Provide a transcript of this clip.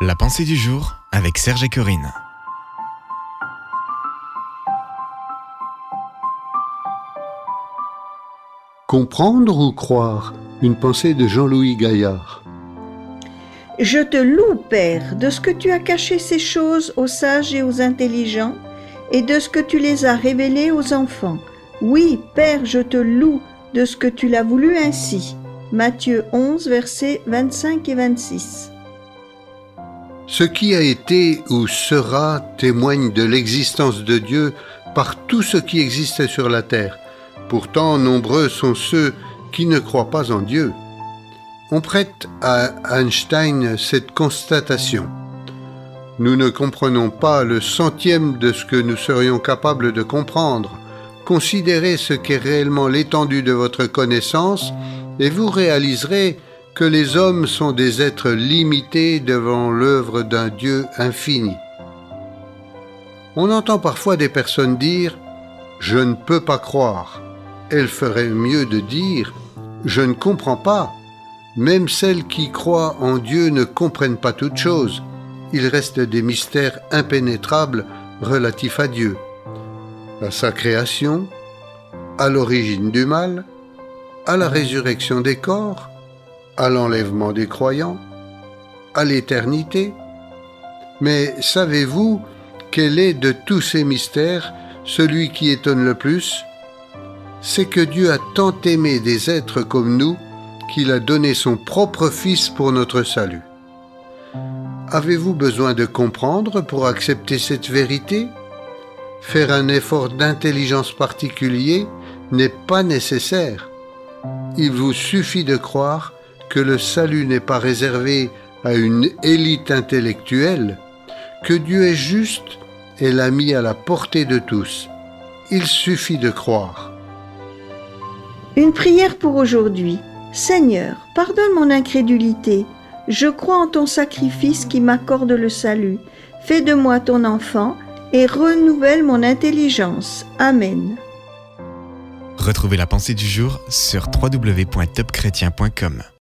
La pensée du jour avec Serge et Corinne. Comprendre ou croire Une pensée de Jean-Louis Gaillard. Je te loue, Père, de ce que tu as caché ces choses aux sages et aux intelligents, et de ce que tu les as révélées aux enfants. Oui, Père, je te loue de ce que tu l'as voulu ainsi. Matthieu 11, versets 25 et 26. Ce qui a été ou sera témoigne de l'existence de Dieu par tout ce qui existe sur la terre. Pourtant, nombreux sont ceux qui ne croient pas en Dieu. On prête à Einstein cette constatation. Nous ne comprenons pas le centième de ce que nous serions capables de comprendre. Considérez ce qu'est réellement l'étendue de votre connaissance et vous réaliserez que les hommes sont des êtres limités devant l'œuvre d'un Dieu infini. On entend parfois des personnes dire ⁇ Je ne peux pas croire ⁇ Elle ferait mieux de dire ⁇ Je ne comprends pas ⁇ Même celles qui croient en Dieu ne comprennent pas toutes choses. Il reste des mystères impénétrables relatifs à Dieu, à sa création, à l'origine du mal, à la résurrection des corps, à l'enlèvement des croyants, à l'éternité. Mais savez-vous quel est de tous ces mystères celui qui étonne le plus? C'est que Dieu a tant aimé des êtres comme nous qu'il a donné son propre Fils pour notre salut. Avez-vous besoin de comprendre pour accepter cette vérité? Faire un effort d'intelligence particulier n'est pas nécessaire. Il vous suffit de croire que le salut n'est pas réservé à une élite intellectuelle, que Dieu est juste et l'a mis à la portée de tous. Il suffit de croire. Une prière pour aujourd'hui. Seigneur, pardonne mon incrédulité. Je crois en ton sacrifice qui m'accorde le salut. Fais de moi ton enfant et renouvelle mon intelligence. Amen. Retrouvez la pensée du jour sur www.topchrétien.com.